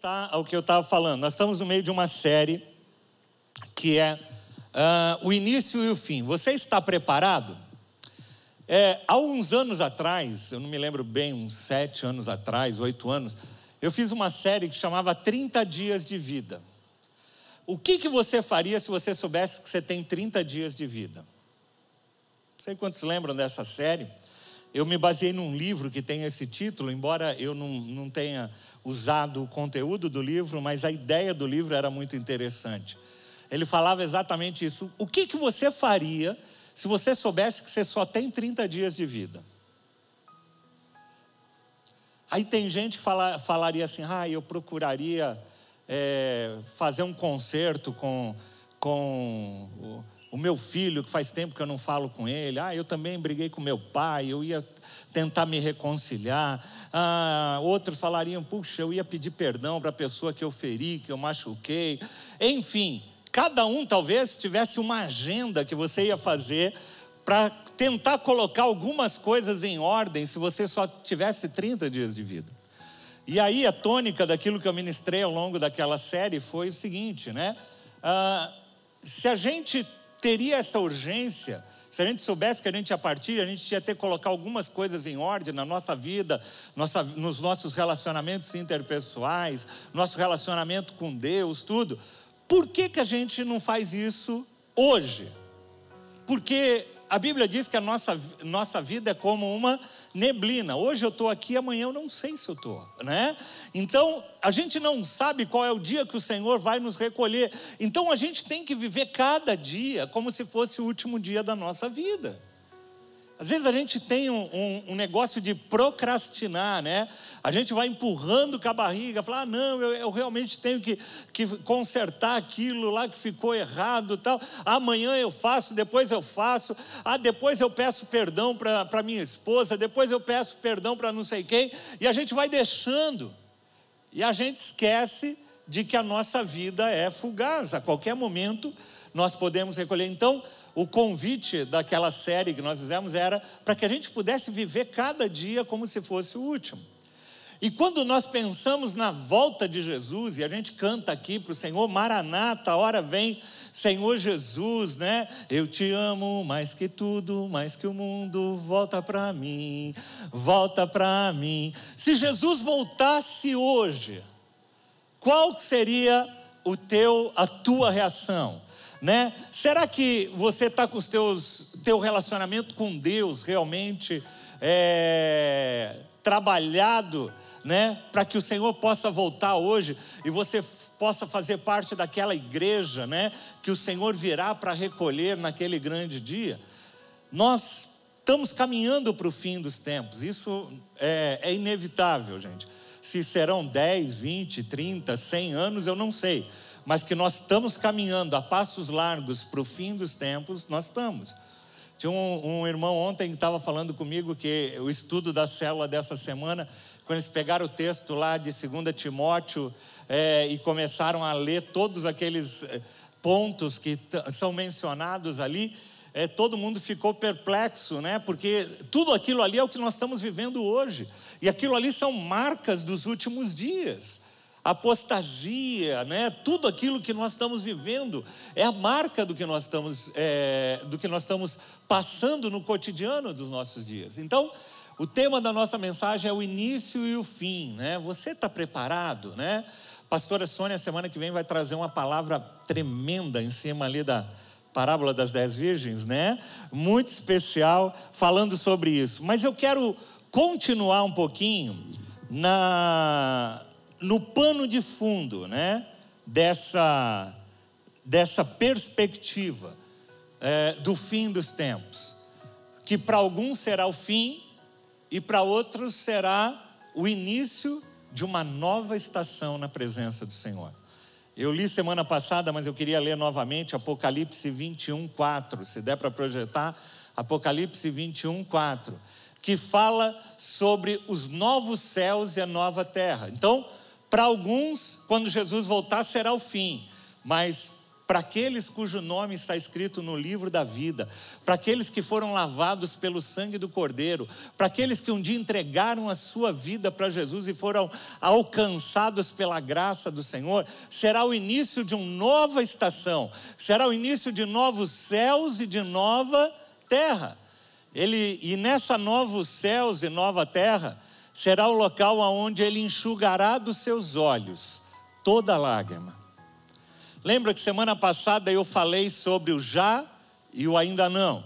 voltar ao que eu estava falando. Nós estamos no meio de uma série que é uh, o início e o fim. Você está preparado? É, há uns anos atrás, eu não me lembro bem, uns sete anos atrás, oito anos, eu fiz uma série que chamava 30 Dias de Vida. O que, que você faria se você soubesse que você tem 30 dias de vida? Não sei quantos lembram dessa série. Eu me baseei num livro que tem esse título, embora eu não, não tenha usado o conteúdo do livro, mas a ideia do livro era muito interessante. Ele falava exatamente isso. O que, que você faria se você soubesse que você só tem 30 dias de vida? Aí tem gente que fala, falaria assim: ah, eu procuraria é, fazer um concerto com, com o, meu filho, que faz tempo que eu não falo com ele. Ah, eu também briguei com meu pai, eu ia tentar me reconciliar. Ah, outros falariam: puxa, eu ia pedir perdão para a pessoa que eu feri, que eu machuquei. Enfim, cada um talvez tivesse uma agenda que você ia fazer para tentar colocar algumas coisas em ordem se você só tivesse 30 dias de vida. E aí a tônica daquilo que eu ministrei ao longo daquela série foi o seguinte, né? Ah, se a gente teria essa urgência, se a gente soubesse que a gente ia partir, a gente ia ter que colocar algumas coisas em ordem na nossa vida, nossa, nos nossos relacionamentos interpessoais, nosso relacionamento com Deus, tudo. Por que, que a gente não faz isso hoje? Porque a Bíblia diz que a nossa, nossa vida é como uma neblina. Hoje eu estou aqui, amanhã eu não sei se eu estou, né? Então, a gente não sabe qual é o dia que o Senhor vai nos recolher. Então, a gente tem que viver cada dia como se fosse o último dia da nossa vida. Às vezes a gente tem um, um, um, negócio de procrastinar, né? A gente vai empurrando com a barriga, falar, ah, não, eu, eu, realmente tenho que, que consertar aquilo lá que ficou errado tal. Amanhã eu faço, depois eu faço. Ah, depois eu peço perdão para minha esposa, depois eu peço perdão para não sei quem. E a gente vai deixando. E a gente esquece de que a nossa vida é fugaz. A qualquer momento nós podemos recolher. Então, o convite daquela série que nós fizemos era para que a gente pudesse viver cada dia como se fosse o último. E quando nós pensamos na volta de Jesus, e a gente canta aqui para o Senhor, Maranata, a hora vem, Senhor Jesus, né? Eu te amo mais que tudo, mais que o mundo, volta para mim, volta para mim. Se Jesus voltasse hoje, qual seria o teu, a tua reação? Né? Será que você está com os teus teu relacionamento com Deus realmente é, trabalhado, né? Para que o Senhor possa voltar hoje e você possa fazer parte daquela igreja, né? Que o Senhor virá para recolher naquele grande dia. Nós estamos caminhando para o fim dos tempos. Isso é, é inevitável, gente. Se serão 10, 20, 30, 100 anos, eu não sei mas que nós estamos caminhando a passos largos para o fim dos tempos, nós estamos. Tinha um, um irmão ontem que estava falando comigo que o estudo da célula dessa semana, quando eles pegaram o texto lá de 2 Timóteo é, e começaram a ler todos aqueles é, pontos que são mencionados ali, é, todo mundo ficou perplexo, né? Porque tudo aquilo ali é o que nós estamos vivendo hoje. E aquilo ali são marcas dos últimos dias apostasia, né? tudo aquilo que nós estamos vivendo é a marca do que nós estamos, é, do que nós estamos passando no cotidiano dos nossos dias. Então, o tema da nossa mensagem é o início e o fim. Né? Você está preparado? Né? Pastora Sônia, semana que vem, vai trazer uma palavra tremenda em cima ali da parábola das dez virgens, né? Muito especial, falando sobre isso. Mas eu quero continuar um pouquinho na no pano de fundo né, dessa, dessa perspectiva é, do fim dos tempos, que para alguns será o fim e para outros será o início de uma nova estação na presença do Senhor. Eu li semana passada, mas eu queria ler novamente Apocalipse 21, 4. Se der para projetar, Apocalipse 21, 4. Que fala sobre os novos céus e a nova terra. Então, para alguns, quando Jesus voltar, será o fim, mas para aqueles cujo nome está escrito no livro da vida, para aqueles que foram lavados pelo sangue do Cordeiro, para aqueles que um dia entregaram a sua vida para Jesus e foram alcançados pela graça do Senhor, será o início de uma nova estação, será o início de novos céus e de nova terra. Ele, e nessa novos céus e nova terra, será o local onde ele enxugará dos seus olhos toda lágrima. Lembra que semana passada eu falei sobre o já e o ainda não.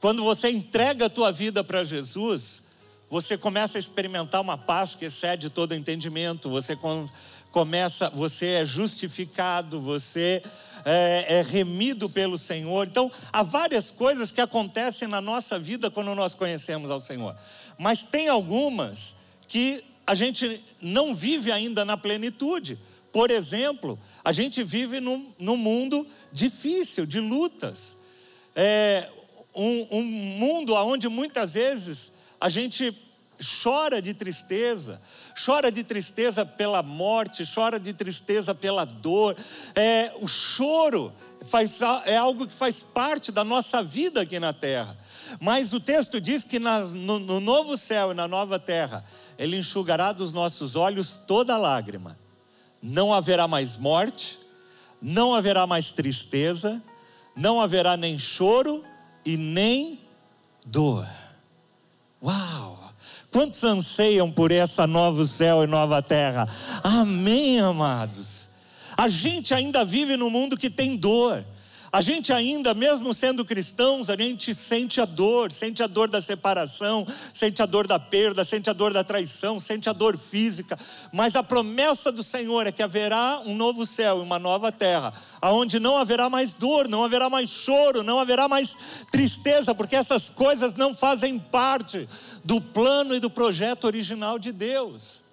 Quando você entrega a tua vida para Jesus, você começa a experimentar uma paz que excede todo entendimento, você começa, você é justificado, você é, é remido pelo Senhor. Então, há várias coisas que acontecem na nossa vida quando nós conhecemos ao Senhor. Mas tem algumas que a gente não vive ainda na plenitude. Por exemplo, a gente vive num, num mundo difícil, de lutas. É um, um mundo onde muitas vezes a gente chora de tristeza, chora de tristeza pela morte, chora de tristeza pela dor. É, o choro faz, é algo que faz parte da nossa vida aqui na terra. Mas o texto diz que nas, no, no novo céu e na nova terra, Ele enxugará dos nossos olhos toda lágrima não haverá mais morte, não haverá mais tristeza, não haverá nem choro e nem dor. Uau! Quantos anseiam por essa novo céu e nova terra? Amém, amados. A gente ainda vive num mundo que tem dor. A gente ainda, mesmo sendo cristãos, a gente sente a dor, sente a dor da separação, sente a dor da perda, sente a dor da traição, sente a dor física. Mas a promessa do Senhor é que haverá um novo céu e uma nova terra, aonde não haverá mais dor, não haverá mais choro, não haverá mais tristeza, porque essas coisas não fazem parte do plano e do projeto original de Deus.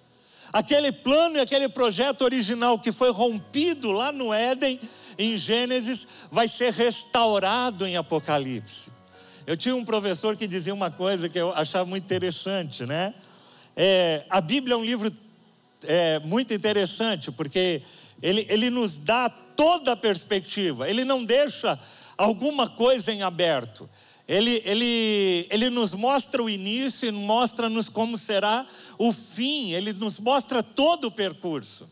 Aquele plano e aquele projeto original que foi rompido lá no Éden, em Gênesis vai ser restaurado em Apocalipse. Eu tinha um professor que dizia uma coisa que eu achava muito interessante, né? É, a Bíblia é um livro é, muito interessante, porque ele, ele nos dá toda a perspectiva, ele não deixa alguma coisa em aberto. Ele, ele, ele nos mostra o início, mostra-nos como será o fim, ele nos mostra todo o percurso.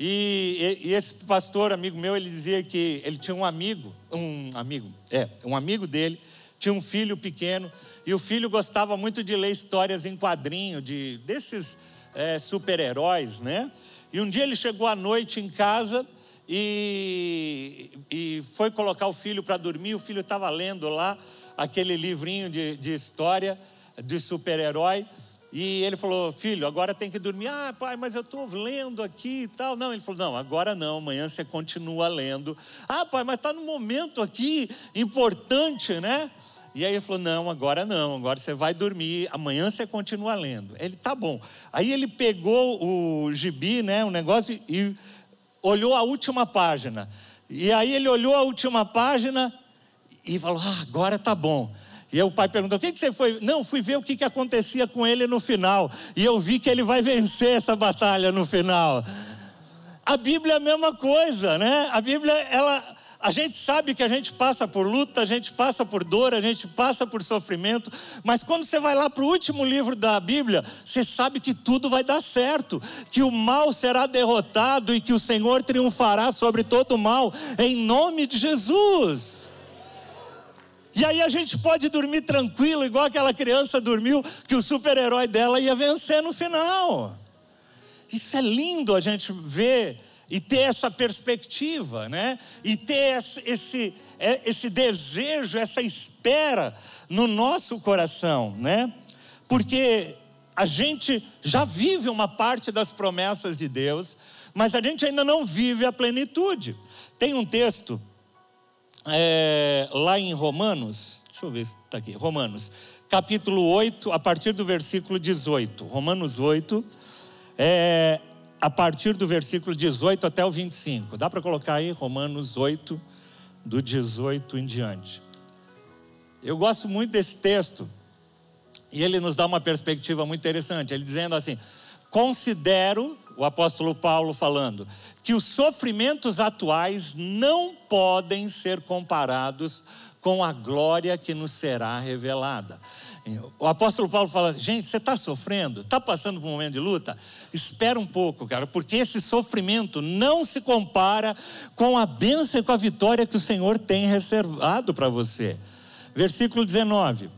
E, e, esse pastor, amigo meu, ele dizia que ele tinha um amigo, um amigo, é, um amigo dele, tinha um filho pequeno, e o filho gostava muito de ler histórias em quadrinho, de, desses é, super-heróis, né? E um dia ele chegou à noite em casa e, e foi colocar o filho para dormir, o filho estava lendo lá aquele livrinho de, de história de super-herói. E ele falou: Filho, agora tem que dormir. Ah, pai, mas eu estou lendo aqui e tal. Não, ele falou: Não, agora não, amanhã você continua lendo. Ah, pai, mas está num momento aqui importante, né? E aí ele falou: Não, agora não, agora você vai dormir, amanhã você continua lendo. Ele tá bom. Aí ele pegou o gibi, né, o negócio, e olhou a última página. E aí ele olhou a última página e falou: Ah, agora tá bom. E o pai perguntou: o que, que você foi? Não, fui ver o que, que acontecia com ele no final. E eu vi que ele vai vencer essa batalha no final. A Bíblia é a mesma coisa, né? A Bíblia, ela. A gente sabe que a gente passa por luta, a gente passa por dor, a gente passa por sofrimento, mas quando você vai lá para o último livro da Bíblia, você sabe que tudo vai dar certo, que o mal será derrotado e que o Senhor triunfará sobre todo o mal, em nome de Jesus. E aí a gente pode dormir tranquilo, igual aquela criança dormiu, que o super-herói dela ia vencer no final. Isso é lindo a gente ver e ter essa perspectiva, né? E ter esse, é, esse desejo, essa espera no nosso coração, né? Porque a gente já vive uma parte das promessas de Deus, mas a gente ainda não vive a plenitude. Tem um texto é, lá em Romanos, deixa eu ver se está aqui, Romanos, capítulo 8, a partir do versículo 18. Romanos 8, é, a partir do versículo 18 até o 25. Dá para colocar aí Romanos 8, do 18 em diante. Eu gosto muito desse texto, e ele nos dá uma perspectiva muito interessante. Ele dizendo assim: considero, o apóstolo Paulo falando que os sofrimentos atuais não podem ser comparados com a glória que nos será revelada. O apóstolo Paulo fala: gente, você está sofrendo, está passando por um momento de luta? Espera um pouco, cara, porque esse sofrimento não se compara com a bênção e com a vitória que o Senhor tem reservado para você. Versículo 19.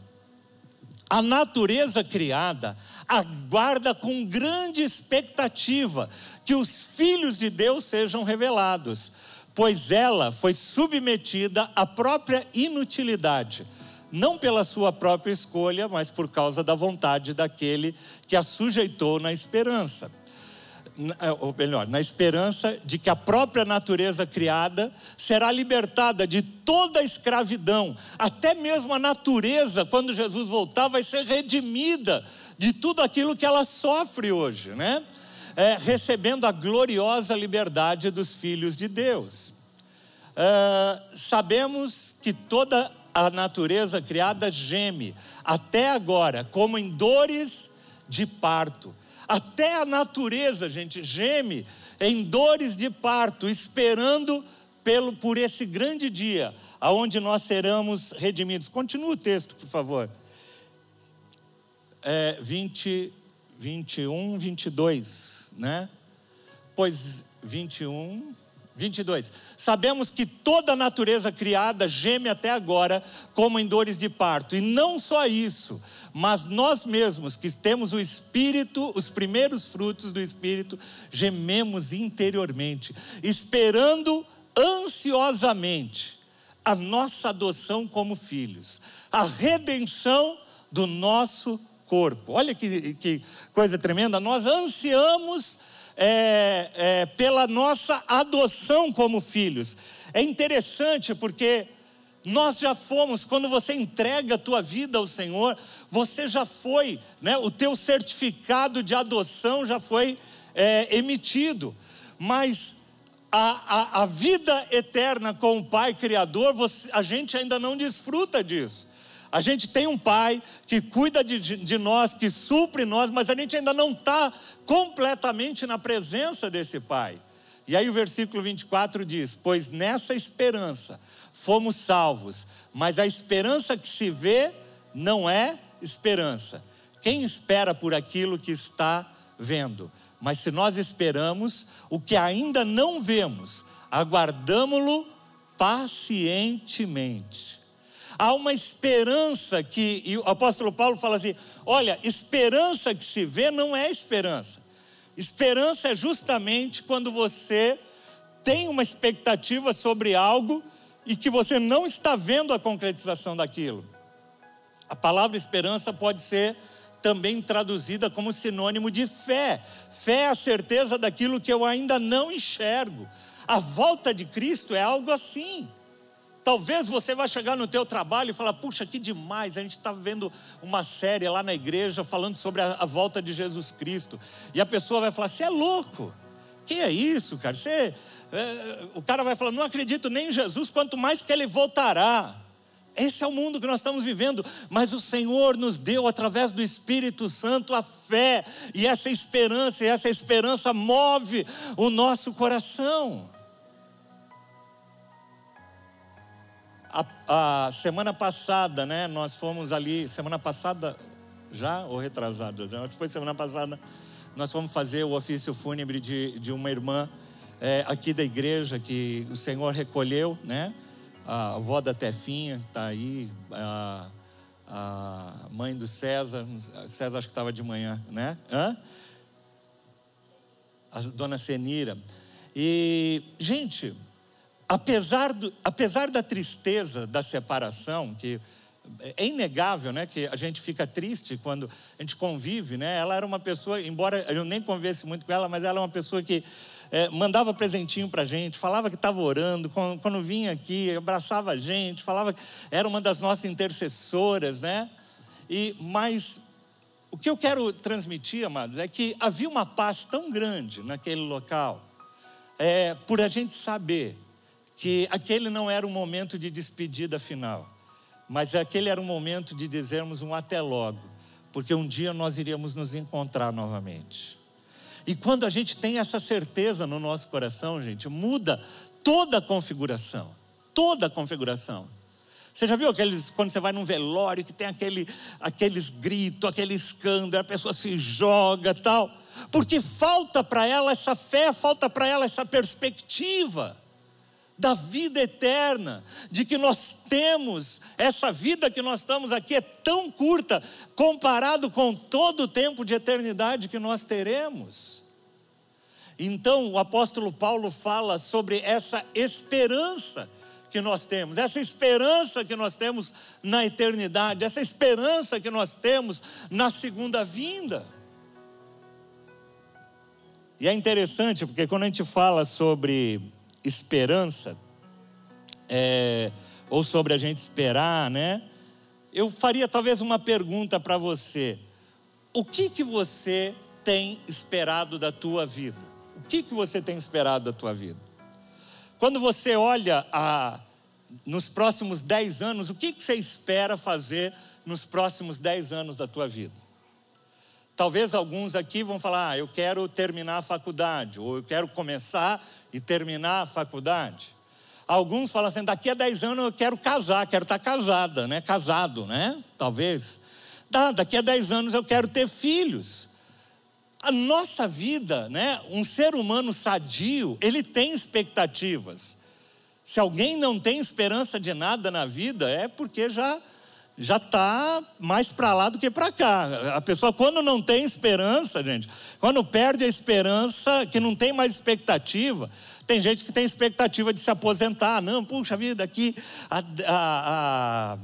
A natureza criada aguarda com grande expectativa que os filhos de Deus sejam revelados, pois ela foi submetida à própria inutilidade não pela sua própria escolha, mas por causa da vontade daquele que a sujeitou na esperança. É, ou melhor, na esperança de que a própria natureza criada será libertada de toda a escravidão, até mesmo a natureza, quando Jesus voltar, vai ser redimida de tudo aquilo que ela sofre hoje, né? É, recebendo a gloriosa liberdade dos filhos de Deus. É, sabemos que toda a natureza criada geme, até agora, como em dores de parto. Até a natureza, gente, geme em dores de parto, esperando pelo, por esse grande dia, aonde nós seremos redimidos. Continua o texto, por favor. É, 20, 21, 22, né? Pois 21, 22. Sabemos que toda a natureza criada geme até agora como em dores de parto. E não só isso, mas nós mesmos que temos o espírito, os primeiros frutos do espírito, gememos interiormente, esperando ansiosamente a nossa adoção como filhos, a redenção do nosso corpo. Olha que, que coisa tremenda, nós ansiamos é, é, pela nossa adoção como filhos. É interessante porque nós já fomos, quando você entrega a tua vida ao Senhor, você já foi, né, o teu certificado de adoção já foi é, emitido. Mas a, a, a, vida eterna com o Pai Criador, você, a gente ainda não desfruta disso. A gente tem um pai que cuida de, de nós, que supre nós, mas a gente ainda não está completamente na presença desse pai. E aí o versículo 24 diz: Pois nessa esperança fomos salvos, mas a esperança que se vê não é esperança. Quem espera por aquilo que está vendo? Mas se nós esperamos o que ainda não vemos, aguardamo-lo pacientemente há uma esperança que, e o apóstolo Paulo fala assim: olha, esperança que se vê não é esperança. Esperança é justamente quando você tem uma expectativa sobre algo e que você não está vendo a concretização daquilo. A palavra esperança pode ser também traduzida como sinônimo de fé. Fé é a certeza daquilo que eu ainda não enxergo. A volta de Cristo é algo assim. Talvez você vá chegar no teu trabalho e falar, puxa, que demais, a gente está vendo uma série lá na igreja falando sobre a, a, volta de Jesus Cristo. E a pessoa vai falar, você é louco. Que é isso, cara? Você, é, o cara vai falar, não acredito nem em Jesus, quanto mais que ele voltará. Esse é o mundo que nós estamos vivendo, mas o Senhor nos deu através do Espírito Santo a fé, e essa esperança, e essa esperança move o nosso coração. A, a, semana passada, né, nós fomos ali, semana passada já ou retrasada? Acho que foi semana passada, nós fomos fazer o ofício fúnebre de, de uma irmã é, aqui da igreja que o Senhor recolheu, né? A avó da Tefinha está aí, a, a, mãe do César, César acho que estava de manhã, né? Hã? A dona Senira. E, gente, apesar, do, apesar da tristeza da separação, que é inegável, né, que a gente fica triste quando a gente convive, né? Ela era uma pessoa, embora eu nem convivesse muito com ela, mas ela é uma pessoa que é, mandava presentinho para a gente, falava que estava orando, quando, quando, vinha aqui, abraçava a gente, falava que era uma das nossas intercessoras, né? E mas o que eu quero transmitir, amados, é que havia uma paz tão grande naquele local, é, por a gente saber que aquele não era um momento de despedida final, mas aquele era um momento de dizermos um até logo, porque um dia nós iríamos nos encontrar novamente. E quando a gente tem essa certeza no nosso coração, gente, muda toda a configuração. Toda a configuração. Você já viu aqueles, quando você vai num velório, que tem aquele, aqueles gritos, aquele escândalo, a pessoa se joga tal? Porque falta para ela essa fé, falta para ela essa perspectiva da vida eterna, de que nós temos, essa vida que nós estamos aqui é tão curta comparado com todo o tempo de eternidade que nós teremos. Então, o apóstolo Paulo fala sobre essa esperança que nós temos, essa esperança que nós temos na eternidade, essa esperança que nós temos na segunda vinda. E é interessante porque quando a gente fala sobre esperança, é, ou sobre a gente esperar, né? Eu faria talvez uma pergunta para você: o que que você tem esperado da tua vida? O que que você tem esperado da tua vida? Quando você olha a, nos próximos dez anos, o que, que você espera fazer nos próximos dez anos da tua vida? Talvez alguns aqui vão falar: ah, eu quero terminar a faculdade, ou eu quero começar e terminar a faculdade. Alguns falam assim: daqui a dez anos eu quero casar, quero estar casada, né? Casado, né? Talvez. daqui a dez anos eu quero ter filhos a nossa vida, né, um ser humano sadio, ele tem expectativas. Se alguém não tem esperança de nada na vida, é porque já já está mais para lá do que para cá. A pessoa, quando não tem esperança, gente, quando perde a esperança, que não tem mais expectativa, tem gente que tem expectativa de se aposentar. Não, puxa vida, aqui a, a,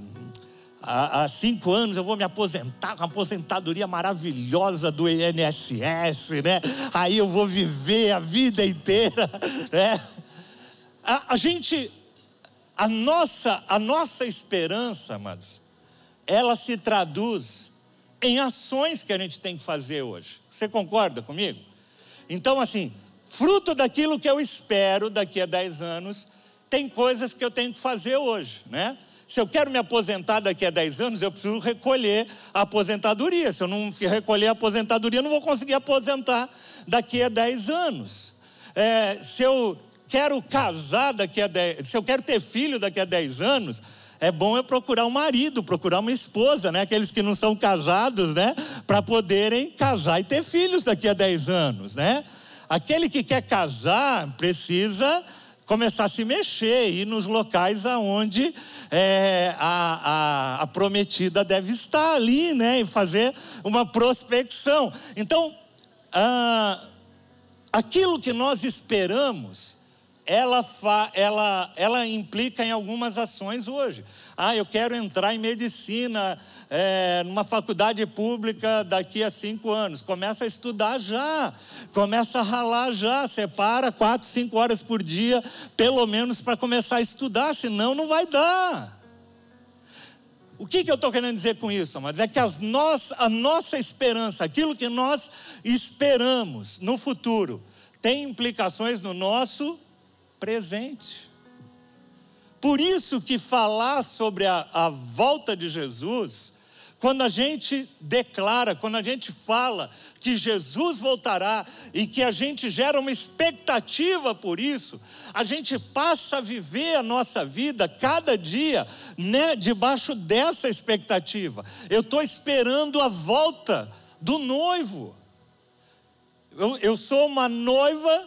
a há, cinco anos eu vou me aposentar com uma aposentadoria maravilhosa do INSS, né? Aí eu vou viver a vida inteira, né? A, a gente, a nossa, a nossa esperança, amados, ela se traduz em ações que a gente tem que fazer hoje. Você concorda comigo? Então, assim, fruto daquilo que eu espero daqui a 10 anos, tem coisas que eu tenho que fazer hoje, né? Se eu quero me aposentar daqui a 10 anos, eu preciso recolher a aposentadoria. Se eu não recolher a aposentadoria, eu não vou conseguir aposentar daqui a 10 anos. É, se eu quero casar daqui a 10, se eu quero ter filho daqui a 10 anos, é bom eu procurar um marido, procurar uma esposa, né? Aqueles que não são casados, né? Para poderem casar e ter filhos daqui a 10 anos, né? Aquele que quer casar precisa começar a se mexer, ir nos locais aonde é, a, a, a, prometida deve estar ali, né? E fazer uma prospecção. Então, ah, aquilo que nós esperamos, ela, fa, ela, ela implica em algumas ações hoje. Ah, eu quero entrar em medicina é, numa faculdade pública daqui a cinco anos. Começa a estudar já, começa a ralar já, separa quatro, cinco horas por dia, pelo menos para começar a estudar, senão não vai dar. O que, que eu estou querendo dizer com isso, amados? É que as nós, a nossa esperança, aquilo que nós esperamos no futuro, tem implicações no nosso presente. Por isso que falar sobre a, a volta de Jesus quando a gente declara, quando a gente fala que Jesus voltará e que a gente gera uma expectativa por isso, a gente passa a viver a nossa vida cada dia né, debaixo dessa expectativa. Eu estou esperando a volta do noivo. Eu, eu sou uma noiva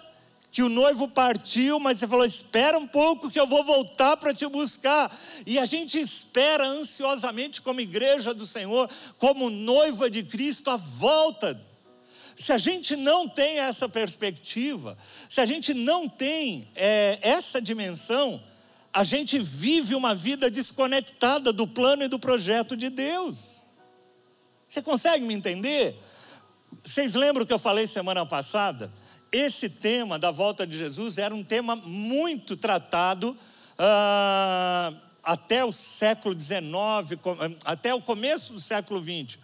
que o noivo partiu, mas você falou: espera um pouco que eu vou voltar para te buscar. E a gente espera ansiosamente, como igreja do Senhor, como noiva de Cristo, a volta. Se a gente não tem essa perspectiva, se a gente não tem é, essa dimensão, a gente vive uma vida desconectada do plano e do projeto de Deus. Você consegue me entender? Vocês lembram que eu falei semana passada? Esse tema da volta de Jesus era um tema muito tratado uh, até o século XIX, até o começo do século XX,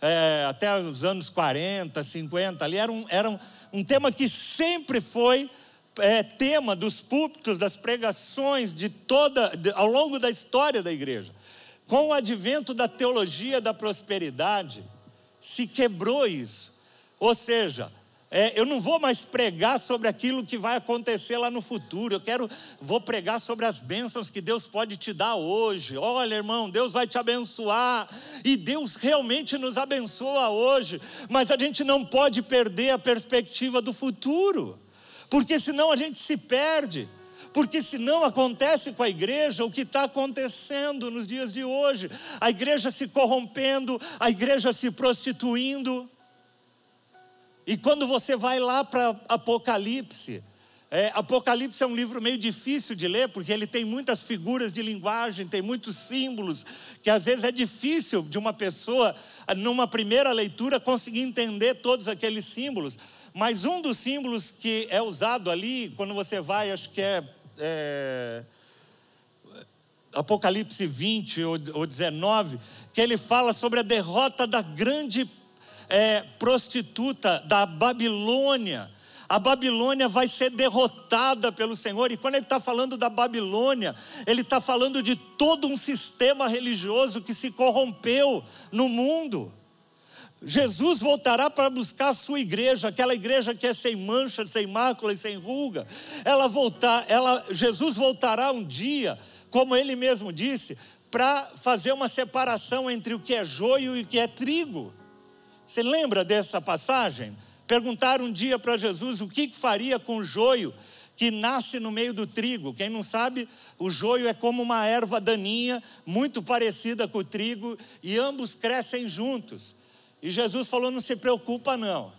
é, até os anos 40, 50, ali era um, era um, um tema que sempre foi é, tema dos púlpitos, das pregações de toda, de, ao longo da história da igreja. Com o advento da teologia da prosperidade, se quebrou isso. Ou seja, é, eu não vou mais pregar sobre aquilo que vai acontecer lá no futuro. Eu quero, vou pregar sobre as bênçãos que Deus pode te dar hoje. Olha, irmão, Deus vai te abençoar e Deus realmente nos abençoa hoje. Mas a gente não pode perder a perspectiva do futuro, porque senão a gente se perde. Porque senão acontece com a igreja o que está acontecendo nos dias de hoje: a igreja se corrompendo, a igreja se prostituindo. E quando você vai lá para Apocalipse, é, Apocalipse é um livro meio difícil de ler, porque ele tem muitas figuras de linguagem, tem muitos símbolos, que às vezes é difícil de uma pessoa, numa primeira leitura, conseguir entender todos aqueles símbolos. Mas um dos símbolos que é usado ali, quando você vai, acho que é, é Apocalipse 20 ou, ou 19, que ele fala sobre a derrota da grande é, prostituta da Babilônia. A Babilônia vai ser derrotada pelo Senhor, e quando ele está falando da Babilônia, ele está falando de todo um sistema religioso que se corrompeu no mundo. Jesus voltará para buscar a sua igreja, aquela igreja que é sem mancha, sem mácula e sem ruga. Ela voltar, ela, Jesus voltará um dia, como ele mesmo disse, para fazer uma separação entre o que é joio e o que é trigo. Você lembra dessa passagem? Perguntaram um dia para Jesus o que faria com o joio que nasce no meio do trigo. Quem não sabe, o joio é como uma erva daninha, muito parecida com o trigo, e ambos crescem juntos. E Jesus falou: não se preocupa, não,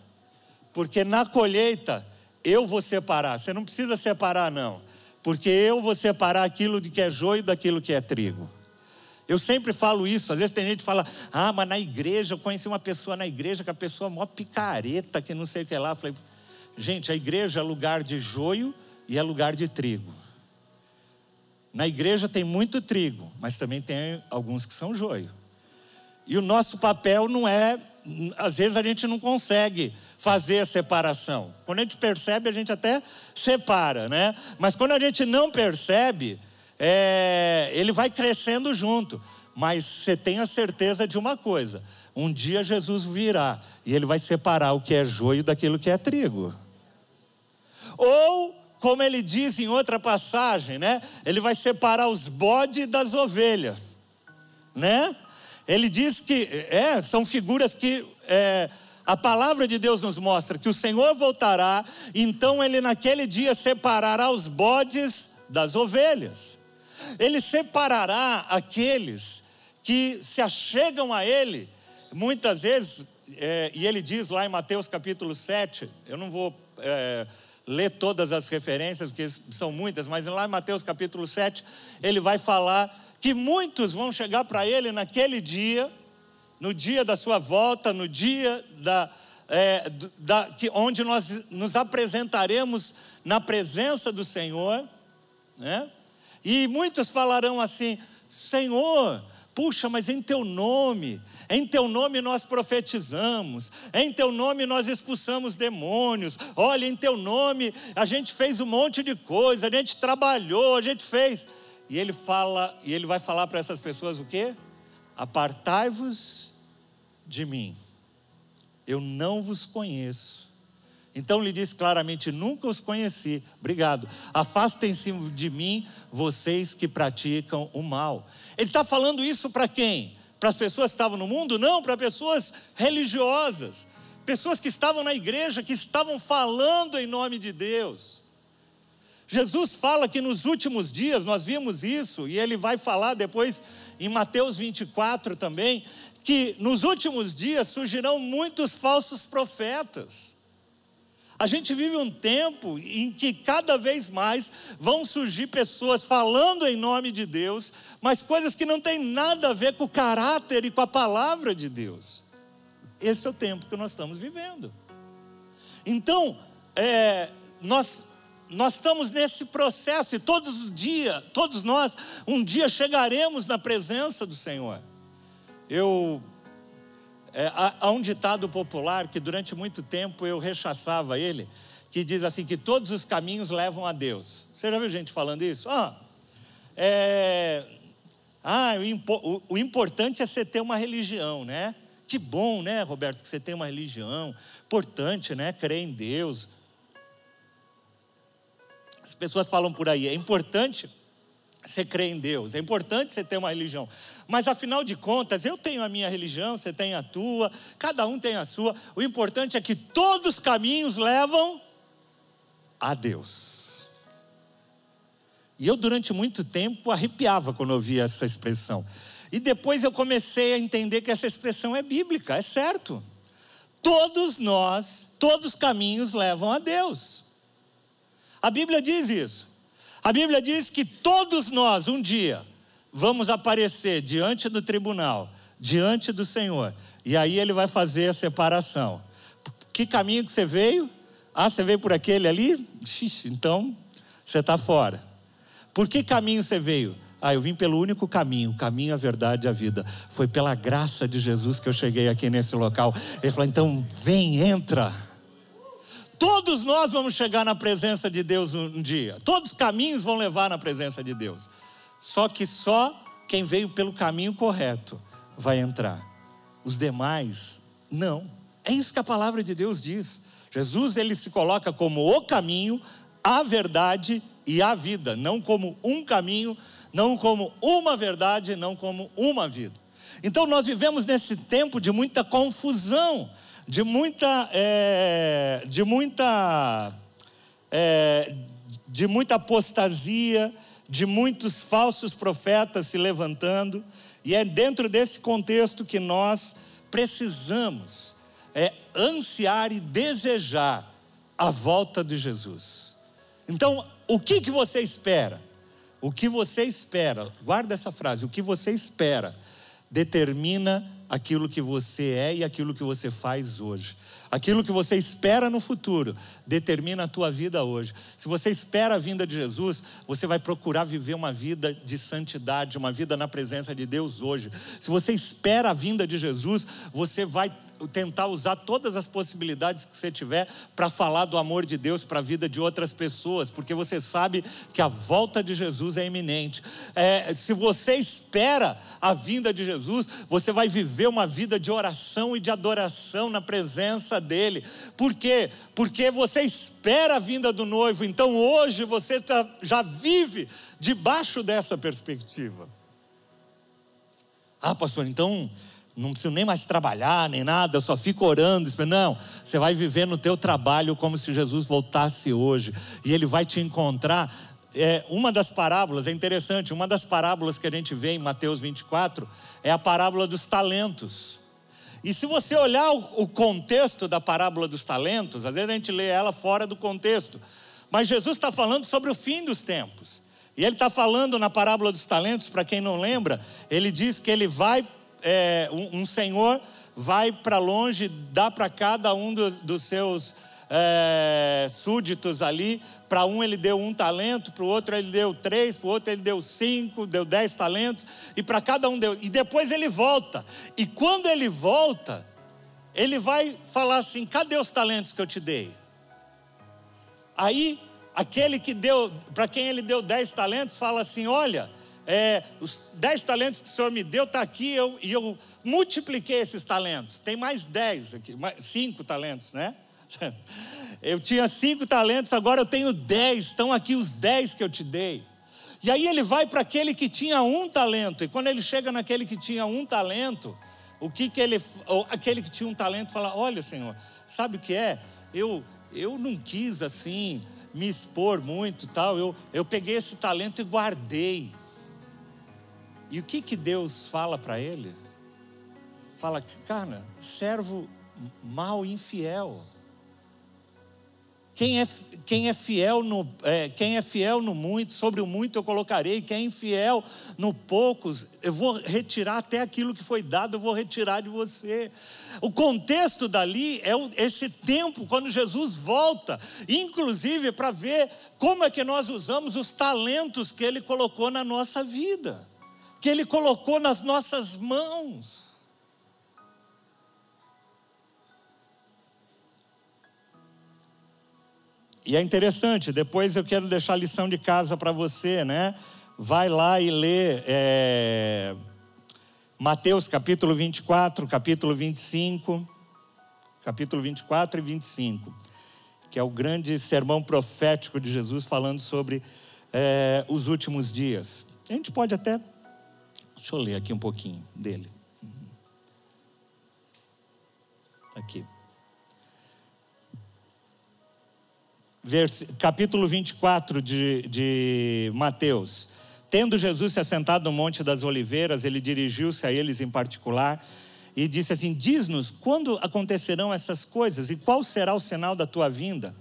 porque na colheita eu vou separar. Você não precisa separar, não, porque eu vou separar aquilo que é joio daquilo que é trigo. Eu sempre falo isso, às vezes tem gente que fala, ah, mas na igreja, eu conheci uma pessoa na igreja que a pessoa é mó picareta, que não sei o que lá. Eu falei, gente, a igreja é lugar de joio e é lugar de trigo. Na igreja tem muito trigo, mas também tem alguns que são joio. E o nosso papel não é, às vezes a gente não consegue fazer a separação. Quando a gente percebe, a gente até separa, né? Mas quando a gente não percebe, é, ele vai crescendo junto. Mas você tem a certeza de uma coisa: um dia Jesus virá e ele vai separar o que é joio daquilo que é trigo. Ou, como ele diz em outra passagem, né? Ele vai separar os bodes das ovelhas, né? Ele diz que é, são figuras que é, a palavra de Deus nos mostra que o Senhor voltará, então ele naquele dia separará os bodes das ovelhas. Ele separará aqueles que se achegam a Ele, muitas vezes, é, e ele diz lá em Mateus capítulo 7, eu não vou é, ler todas as referências, porque são muitas, mas lá em Mateus capítulo 7, ele vai falar que muitos vão chegar para ele naquele dia, no dia da sua volta, no dia da, é, da, que, onde nós nos apresentaremos na presença do Senhor, né? E muitos falarão assim: Senhor, puxa, mas em teu nome, em teu nome nós profetizamos, em teu nome nós expulsamos demônios, olha, em teu nome a gente fez um monte de coisa, a gente trabalhou, a gente fez. E ele fala, e ele vai falar para essas pessoas o quê? Apartai-vos de mim, eu não vos conheço. Então lhe diz claramente: Nunca os conheci. Obrigado. Afastem-se de mim, vocês que praticam o mal. Ele está falando isso para quem? Para as pessoas que estavam no mundo? Não, para pessoas religiosas. Pessoas que estavam na igreja, que estavam falando em nome de Deus. Jesus fala que nos últimos dias, nós vimos isso, e ele vai falar depois em Mateus 24 também, que nos últimos dias surgirão muitos falsos profetas. A gente vive um tempo em que cada vez mais vão surgir pessoas falando em nome de Deus, mas coisas que não têm nada a ver com o caráter e com a palavra de Deus. Esse é o tempo que nós estamos vivendo. Então, é, nós, nós estamos nesse processo e todos os dias, todos nós, um dia chegaremos na presença do Senhor. Eu é, há, há um ditado popular que durante muito tempo eu rechaçava ele, que diz assim: que todos os caminhos levam a Deus. Você já viu gente falando isso? Ah, é, ah o, o, o importante é você ter uma religião, né? que bom, né, Roberto, que você tem uma religião. Importante, né? Crer em Deus. As pessoas falam por aí, é importante você crer em Deus, é importante você ter uma religião. Mas afinal de contas, eu tenho a minha religião, você tem a tua, cada um tem a sua. O importante é que todos os caminhos levam a Deus. E eu, durante muito tempo, arrepiava quando ouvia essa expressão. E depois eu comecei a entender que essa expressão é bíblica, é certo. Todos nós, todos os caminhos levam a Deus. A Bíblia diz isso. A Bíblia diz que todos nós, um dia, vamos aparecer diante do tribunal, diante do Senhor, e aí ele vai fazer a separação. Que caminho que você veio? Ah, você veio por aquele ali? Xixi, então você está fora. Por que caminho você veio? Ah, eu vim pelo único caminho, o caminho, a verdade e a vida. Foi pela graça de Jesus que eu cheguei aqui nesse local. Ele falou: então vem, entra. Todos nós vamos chegar na presença de Deus um dia. Todos os caminhos vão levar na presença de Deus. Só que só quem veio pelo caminho correto vai entrar. Os demais, não. É isso que a palavra de Deus diz. Jesus ele se coloca como o caminho, a verdade e a vida, não como um caminho, não como uma verdade, não como uma vida. Então nós vivemos nesse tempo de muita confusão de muita, é, de muita, é, de muita apostasia, de muitos falsos profetas se levantando, e é dentro desse contexto que nós precisamos é, ansiar e desejar a volta de Jesus. Então, o que, que você espera? O que você espera, guarda essa frase, o que você espera determina aquilo que você é e aquilo que você faz hoje. Aquilo que você espera no futuro determina a tua vida hoje. Se você espera a vinda de Jesus, você vai procurar viver uma vida de santidade, uma vida na presença de Deus hoje. Se você espera a vinda de Jesus, você vai tentar usar todas as possibilidades que você tiver para falar do amor de Deus para a vida de outras pessoas, porque você sabe que a volta de Jesus é iminente. É, se você espera a vinda de Jesus, você vai viver uma vida de oração e de adoração na presença dele. Por quê? Porque você espera a vinda do noivo, então hoje você tá, já vive debaixo dessa perspectiva. Ah, pastor, então não preciso nem mais trabalhar, nem nada, eu só fico orando. Não, você vai viver no teu trabalho como se Jesus voltasse hoje. E Ele vai te encontrar. É, uma das parábolas, é interessante, uma das parábolas que a gente vê em Mateus 24 é a parábola dos talentos. E se você olhar o, contexto da parábola dos talentos, às vezes a gente lê ela fora do contexto, mas Jesus está falando sobre o fim dos tempos. E ele está falando na parábola dos talentos, para quem não lembra, ele diz que ele vai, é, um, senhor vai para longe, dá para cada um do, dos seus é, súditos ali. Para um ele deu um talento, para o outro ele deu três, para o outro ele deu cinco, deu dez talentos, e para cada um deu. E depois ele volta. E quando ele volta, ele vai falar assim: cadê os talentos que eu te dei? Aí, aquele que deu, para quem ele deu dez talentos, fala assim: olha, é, os dez talentos que o Senhor me deu está aqui, eu, e eu multipliquei esses talentos. Tem mais dez aqui, mais, cinco talentos, né? Eu tinha cinco talentos, agora eu tenho dez, estão aqui os dez que eu te dei. E aí ele vai para aquele que tinha um talento, e quando ele chega naquele que tinha um talento, o que que ele, aquele que tinha um talento fala: Olha, Senhor, sabe o que é? Eu, eu não quis assim me expor muito, tal. Eu, eu peguei esse talento e guardei. E o que que Deus fala para ele? Fala, cara, servo mal infiel. Quem é, quem é, fiel no, é, quem é fiel no muito, sobre o muito eu colocarei. Quem é infiel no poucos, eu vou retirar até aquilo que foi dado, eu vou retirar de você. O contexto dali é esse tempo, quando Jesus volta, inclusive para ver como é que nós usamos os talentos que Ele colocou na nossa vida, que Ele colocou nas nossas mãos. E é interessante, depois eu quero deixar a lição de casa para você, né? Vai lá e lê é, Mateus capítulo 24, capítulo 25, capítulo 24 e 25, que é o grande sermão profético de Jesus falando sobre é, os últimos dias. A gente pode até. Deixa eu ler aqui um pouquinho dele. Aqui. Vers, capítulo 24 de, de Mateus. Tendo Jesus se assentado no Monte das Oliveiras, ele dirigiu-se a eles em particular e disse assim: Diz-nos quando acontecerão essas coisas e qual será o sinal da tua vinda?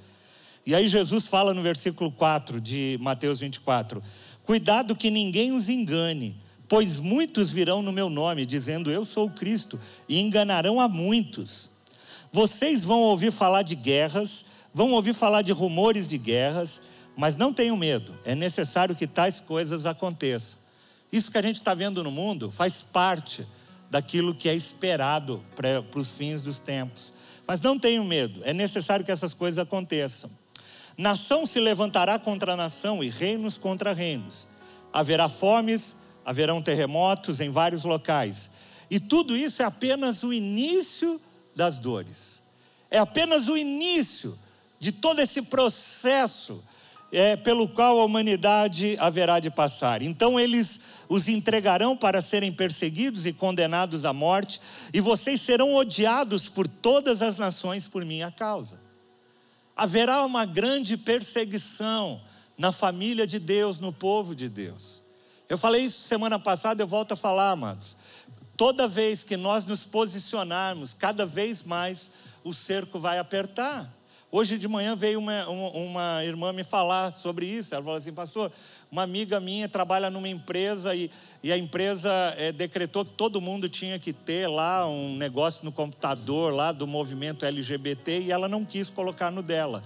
E aí Jesus fala no versículo 4 de Mateus 24: Cuidado que ninguém os engane, pois muitos virão no meu nome, dizendo eu sou o Cristo, e enganarão a muitos. Vocês vão ouvir falar de guerras, vão ouvir falar de rumores de guerras, mas não tenham medo, é necessário que tais coisas aconteçam. Isso que a gente está vendo no mundo faz parte daquilo que é esperado para, os fins dos tempos. Mas não tenham medo, é necessário que essas coisas aconteçam. Nação se levantará contra nação e reinos contra reinos. Haverá fomes, haverão terremotos em vários locais. E tudo isso é apenas o início das dores. É apenas o início de todo esse processo é, pelo qual a humanidade haverá de passar. Então eles os entregarão para serem perseguidos e condenados à morte, e vocês serão odiados por todas as nações por minha causa. Haverá uma grande perseguição na família de Deus, no povo de Deus. Eu falei isso semana passada, eu volto a falar, amados. Toda vez que nós nos posicionarmos, cada vez mais o cerco vai apertar. Hoje de manhã veio uma, uma, uma, irmã me falar sobre isso. Ela falou assim, pastor, uma amiga minha trabalha numa empresa e, e a empresa é, decretou que todo mundo tinha que ter lá um negócio no computador lá do movimento LGBT e ela não quis colocar no dela.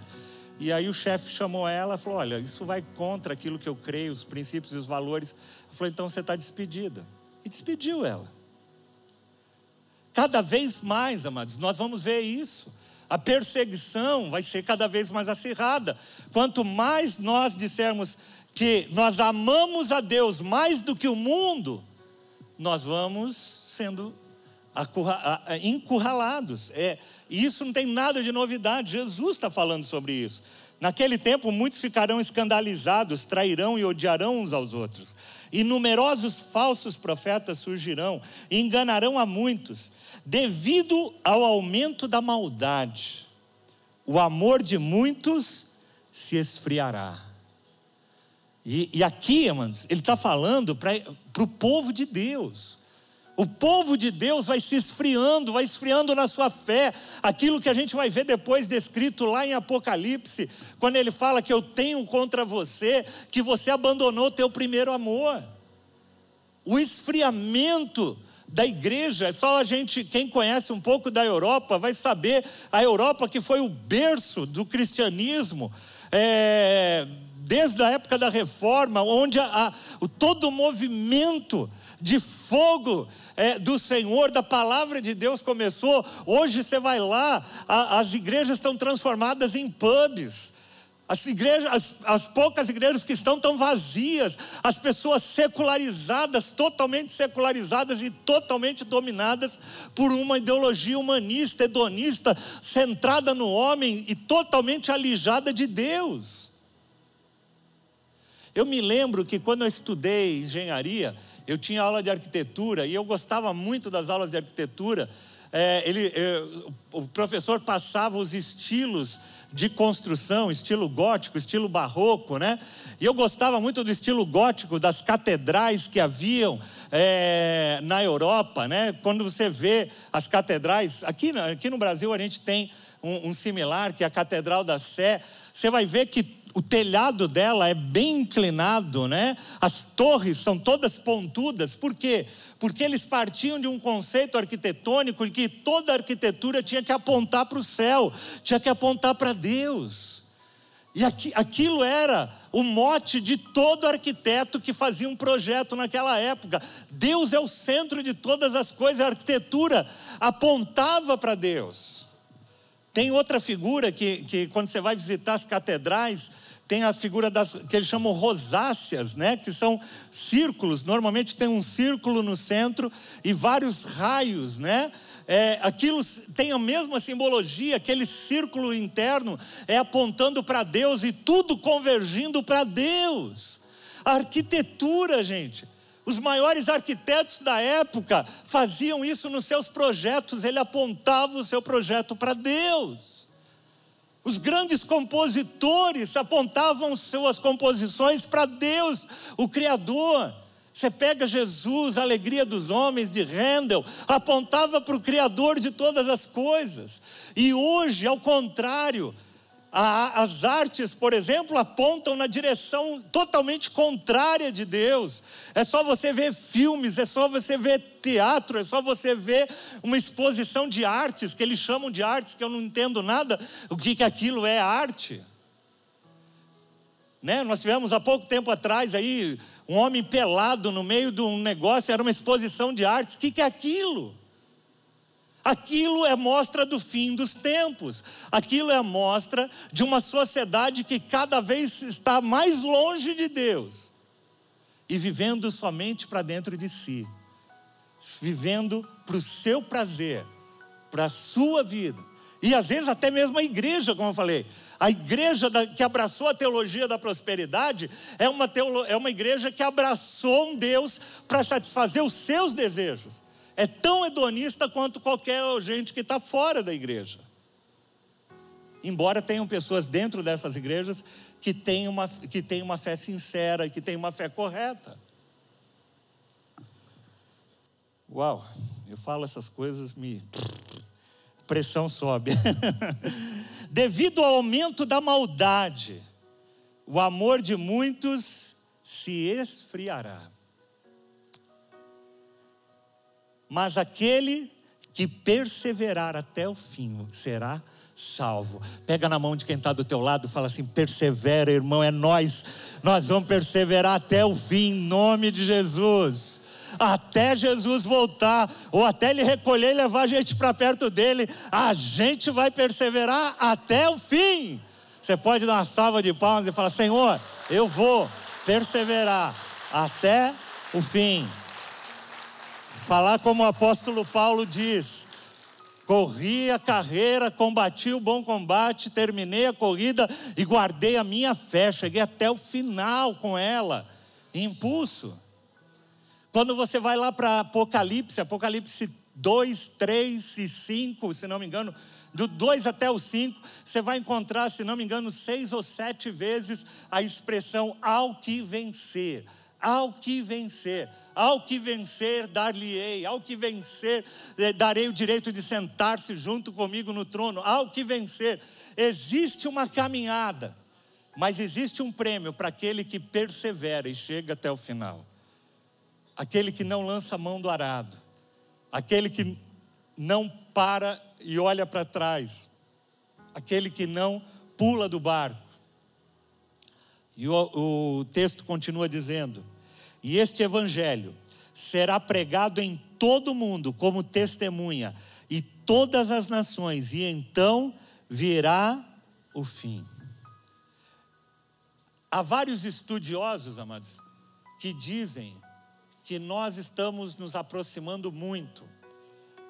E aí o chefe chamou ela e falou: Olha, isso vai contra aquilo que eu creio, os princípios e os valores. Ela falou: Então você está despedida. E despediu ela. Cada vez mais, amados, nós vamos ver isso a perseguição vai ser cada vez mais acirrada. Quanto mais nós dissermos que nós amamos a Deus mais do que o mundo, nós vamos sendo encurralados. É, isso não tem nada de novidade, Jesus está falando sobre isso. Naquele tempo, muitos ficarão escandalizados, trairão e odiarão uns aos outros. E numerosos falsos profetas surgirão e enganarão a muitos. Devido ao aumento da maldade, o amor de muitos se esfriará. E, e aqui, amados, ele está falando para o povo de Deus. O povo de Deus vai se esfriando, vai esfriando na sua fé. Aquilo que a gente vai ver depois descrito lá em Apocalipse, quando ele fala que eu tenho contra você, que você abandonou o teu primeiro amor. O esfriamento da igreja. Só a gente, quem conhece um pouco da Europa, vai saber a Europa que foi o berço do cristianismo. É, desde a época da reforma, onde a, a, todo o movimento de fogo é, do Senhor, da palavra de Deus começou. Hoje você vai lá, a, as igrejas estão transformadas em pubs. As igrejas, as, as, poucas igrejas que estão tão vazias, as pessoas secularizadas, totalmente secularizadas e totalmente dominadas por uma ideologia humanista, hedonista, centrada no homem e totalmente alijada de Deus. Eu me lembro que quando eu estudei engenharia, eu tinha aula de arquitetura e eu gostava muito das aulas de arquitetura. É, ele, é, o professor passava os estilos de construção, estilo gótico, estilo barroco, né? E eu gostava muito do estilo gótico das catedrais que haviam é, na Europa, né? Quando você vê as catedrais, aqui, aqui no Brasil a gente tem um, um similar, que é a Catedral da Sé, você vai ver que o telhado dela é bem inclinado, né? As torres são todas pontudas. Por quê? Porque eles partiam de um conceito arquitetônico de que toda arquitetura tinha que apontar para o céu, tinha que apontar para Deus. E aqui, aquilo era o mote de todo arquiteto que fazia um projeto naquela época. Deus é o centro de todas as coisas, a arquitetura apontava para Deus. Tem outra figura que, que, quando você vai visitar as catedrais, tem a figura das que eles chamam rosáceas, né? Que são círculos. Normalmente tem um círculo no centro e vários raios, né? É, aquilo tem a mesma simbologia, aquele círculo interno é apontando para Deus e tudo convergindo para Deus. A arquitetura, gente. Os maiores arquitetos da época faziam isso nos seus projetos, ele apontava o seu projeto para Deus. Os grandes compositores apontavam suas composições para Deus, o Criador. Você pega Jesus, a alegria dos homens de Handel, apontava para o Criador de todas as coisas. E hoje, ao contrário, as artes, por exemplo, apontam na direção totalmente contrária de Deus. É só você ver filmes, é só você ver teatro, é só você ver uma exposição de artes, que eles chamam de artes, que eu não entendo nada o que, que aquilo é arte. Né? Nós tivemos há pouco tempo atrás aí um homem pelado no meio de um negócio, era uma exposição de artes. O que, que é aquilo? Aquilo é mostra do fim dos tempos. Aquilo é mostra de uma sociedade que cada vez está mais longe de Deus e vivendo somente para dentro de si, vivendo para o seu prazer, para a sua vida. E às vezes até mesmo a igreja, como eu falei, a igreja que abraçou a teologia da prosperidade é uma, teolo, é uma igreja que abraçou um Deus para satisfazer os seus desejos. É tão hedonista quanto qualquer gente que está fora da igreja. Embora tenham pessoas dentro dessas igrejas que têm uma, que têm uma fé sincera, que têm uma fé correta. Uau, eu falo essas coisas, me. pressão sobe. Devido ao aumento da maldade, o amor de muitos se esfriará. Mas aquele que perseverar até o fim será salvo. Pega na mão de quem está do teu lado e fala assim: persevera, irmão, é nós. Nós vamos perseverar até o fim, em nome de Jesus até Jesus voltar, ou até Ele recolher e levar a gente para perto dele, a gente vai perseverar até o fim. Você pode dar uma salva de palmas e falar: Senhor, eu vou perseverar até o fim. Falar como o apóstolo Paulo diz: corri a carreira, combati o bom combate, terminei a corrida e guardei a minha fé, cheguei até o final com ela. Impulso. Quando você vai lá para Apocalipse, Apocalipse 2, 3 e 5, se não me engano, do 2 até o 5, você vai encontrar, se não me engano, seis ou sete vezes a expressão ao que vencer. Ao que vencer, ao que vencer, dar-lhe-ei, ao que vencer, eh, darei o direito de sentar-se junto comigo no trono, ao que vencer. Existe uma caminhada, mas existe um prêmio para aquele que persevera e chega até o final aquele que não lança a mão do arado, aquele que não para e olha para trás, aquele que não pula do barco. E o, o texto continua dizendo: E este evangelho será pregado em todo o mundo como testemunha, e todas as nações, e então virá o fim. Há vários estudiosos, amados, que dizem que nós estamos nos aproximando muito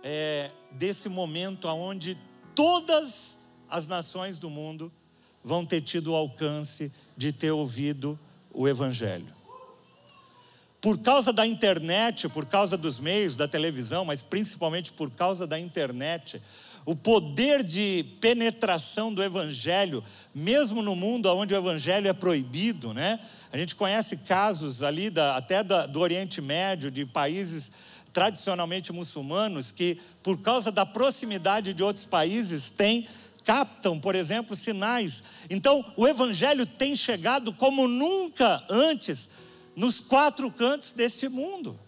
é, desse momento onde todas as nações do mundo vão ter tido o alcance de ter ouvido o Evangelho. Por causa da internet, por causa dos meios, da televisão, mas principalmente por causa da internet, o poder de penetração do evangelho, mesmo no mundo onde o evangelho é proibido, né? A gente conhece casos ali da, até da, do Oriente Médio, de países tradicionalmente muçulmanos, que por causa da proximidade de outros países têm captam, por exemplo, sinais. Então, o evangelho tem chegado como nunca antes nos quatro cantos deste mundo.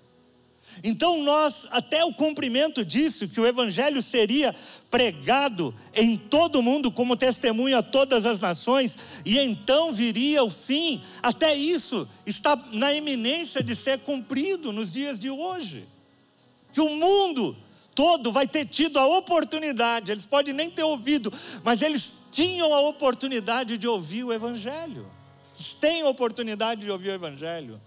Então, nós, até o cumprimento disso, que o Evangelho seria pregado em todo o mundo como testemunho a todas as nações, e então viria o fim, até isso está na iminência de ser cumprido nos dias de hoje. Que o mundo todo vai ter tido a oportunidade, eles podem nem ter ouvido, mas eles tinham a oportunidade de ouvir o Evangelho. Têm oportunidade de ouvir o Evangelho.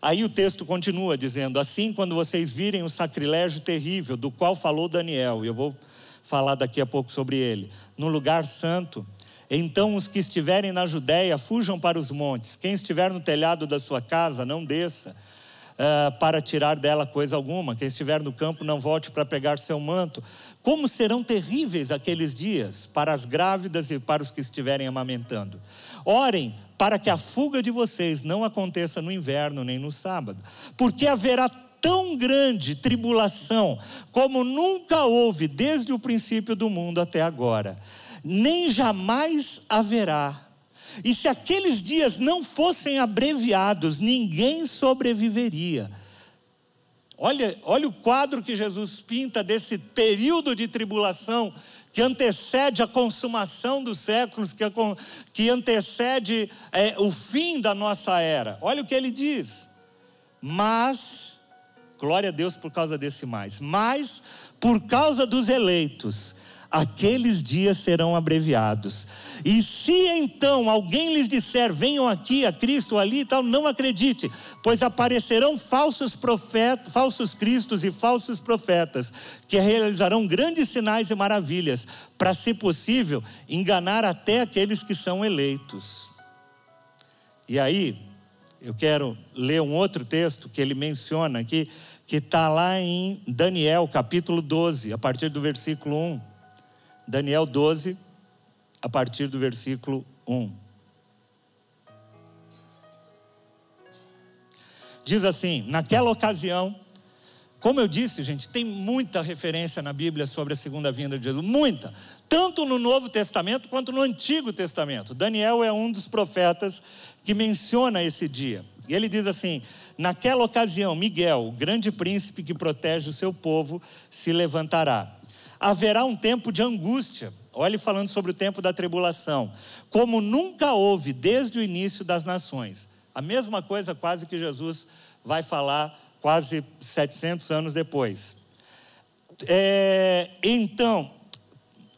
Aí o texto continua dizendo: Assim, quando vocês virem o sacrilégio terrível do qual falou Daniel, e eu vou falar daqui a pouco sobre ele, no lugar santo, então os que estiverem na Judéia fujam para os montes, quem estiver no telhado da sua casa, não desça. Uh, para tirar dela coisa alguma. Quem estiver no campo, não volte para pegar seu manto. Como serão terríveis aqueles dias para as grávidas e para os que estiverem amamentando. Orem para que a fuga de vocês não aconteça no inverno nem no sábado, porque haverá tão grande tribulação como nunca houve desde o princípio do mundo até agora, nem jamais haverá. E se aqueles dias não fossem abreviados, ninguém sobreviveria. Olha, olha o quadro que Jesus pinta desse período de tribulação que antecede a consumação dos séculos, que, que antecede é, o fim da nossa era. Olha o que ele diz. Mas, glória a Deus por causa desse mais, mas por causa dos eleitos, aqueles dias serão abreviados. E se então alguém lhes disser, venham aqui a Cristo ali e tal, não acredite, pois aparecerão falsos profetas, falsos cristos e falsos profetas, que realizarão grandes sinais e maravilhas, para, se possível, enganar até aqueles que são eleitos. E aí, eu quero ler um outro texto que ele menciona aqui, que está lá em Daniel, capítulo 12, a partir do versículo 1. Daniel 12, a partir do versículo 1. Diz assim: naquela ocasião, como eu disse, gente, tem muita referência na Bíblia sobre a segunda vinda de Jesus, muita, tanto no Novo Testamento quanto no Antigo Testamento. Daniel é um dos profetas que menciona esse dia. E ele diz assim: Naquela ocasião, Miguel, o grande príncipe que protege o seu povo, se levantará haverá um tempo de angústia. Olhe falando sobre o tempo da tribulação, como nunca houve desde o início das nações. A mesma coisa quase que Jesus vai falar quase 700 anos depois. É, então,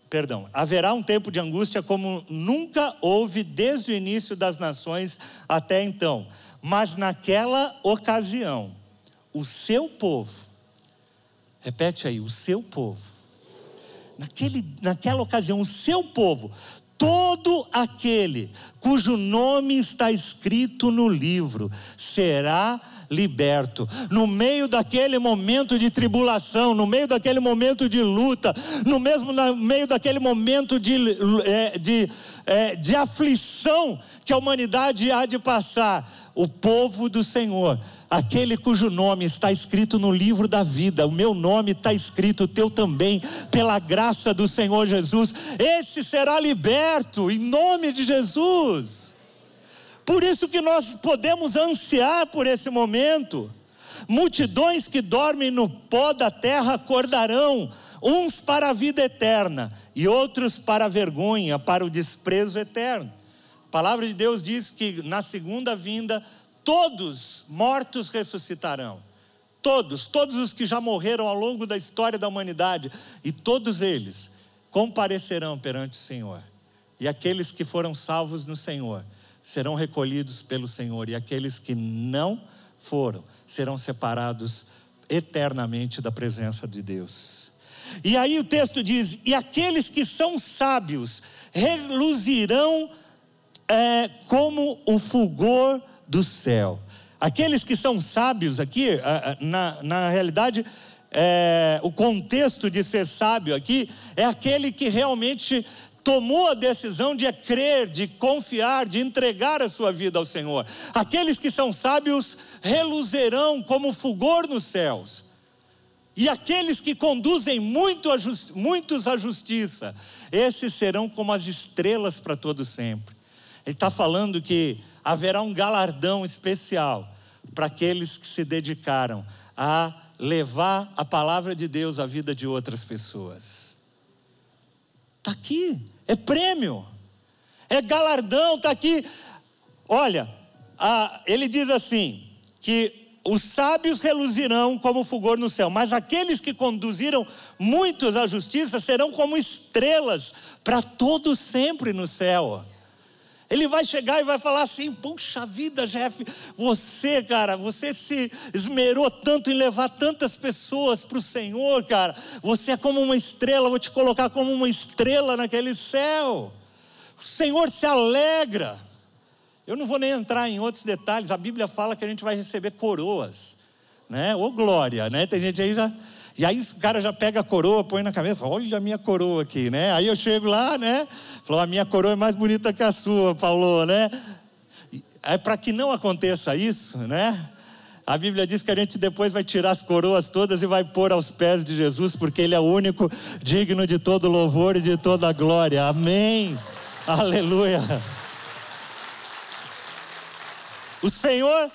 perdão, haverá um tempo de angústia como nunca houve desde o início das nações até então. Mas naquela ocasião, o seu povo, repete aí, o seu povo, naquele, naquela ocasião, o seu povo, todo aquele cujo nome está escrito no livro, será liberto. No meio daquele momento de tribulação, no meio daquele momento de luta, no mesmo no meio daquele momento de, é, de, é, de aflição que a humanidade há de passar, o povo do Senhor aquele cujo nome está escrito no livro da vida, o meu nome está escrito, o teu também, pela graça do Senhor Jesus, esse será liberto, em nome de Jesus. Por isso que nós podemos ansiar por esse momento. Multidões que dormem no pó da terra acordarão, uns para a vida eterna e outros para a vergonha, para o desprezo eterno. A palavra de Deus diz que na segunda vinda todos mortos ressuscitarão. Todos, todos os que já morreram ao longo da história da humanidade, e todos eles comparecerão perante o Senhor. E aqueles que foram salvos no Senhor serão recolhidos pelo Senhor, e aqueles que não foram serão separados eternamente da presença de Deus. E aí o texto diz: E aqueles que são sábios reluzirão é, como o fulgor do céu. Aqueles que são sábios aqui, na, na realidade, é, o contexto de ser sábio aqui é aquele que realmente tomou a decisão de crer, de confiar, de entregar a sua vida ao Senhor. Aqueles que são sábios reluzerão como fulgor nos céus. E aqueles que conduzem muito a muitos à justiça, esses serão como as estrelas para todo sempre. Ele está falando que haverá um galardão especial para aqueles que se dedicaram a levar a palavra de Deus à vida de outras pessoas. Está aqui, é prêmio, é galardão, está aqui. Olha, a, ele diz assim: que os sábios reluzirão como fulgor no céu, mas aqueles que conduziram muitos à justiça serão como estrelas para todo sempre no céu. Ele vai chegar e vai falar assim: Puxa vida, Jeff, você, cara, você se esmerou tanto em levar tantas pessoas para o Senhor, cara. Você é como uma estrela, vou te colocar como uma estrela naquele céu. O Senhor se alegra. Eu não vou nem entrar em outros detalhes, a Bíblia fala que a gente vai receber coroas, né? Ou glória, né? Tem gente aí já. E aí o cara já pega a coroa, põe na cabeça, fala, olha a minha coroa aqui, né? Aí eu chego lá, né? Falou, a minha coroa é mais bonita que a sua, Paulo, né? É para que não aconteça isso, né? A Bíblia diz que a gente depois vai tirar as coroas todas e vai pôr aos pés de Jesus, porque Ele é o único digno de todo louvor e de toda glória. Amém. Aleluia. O Senhor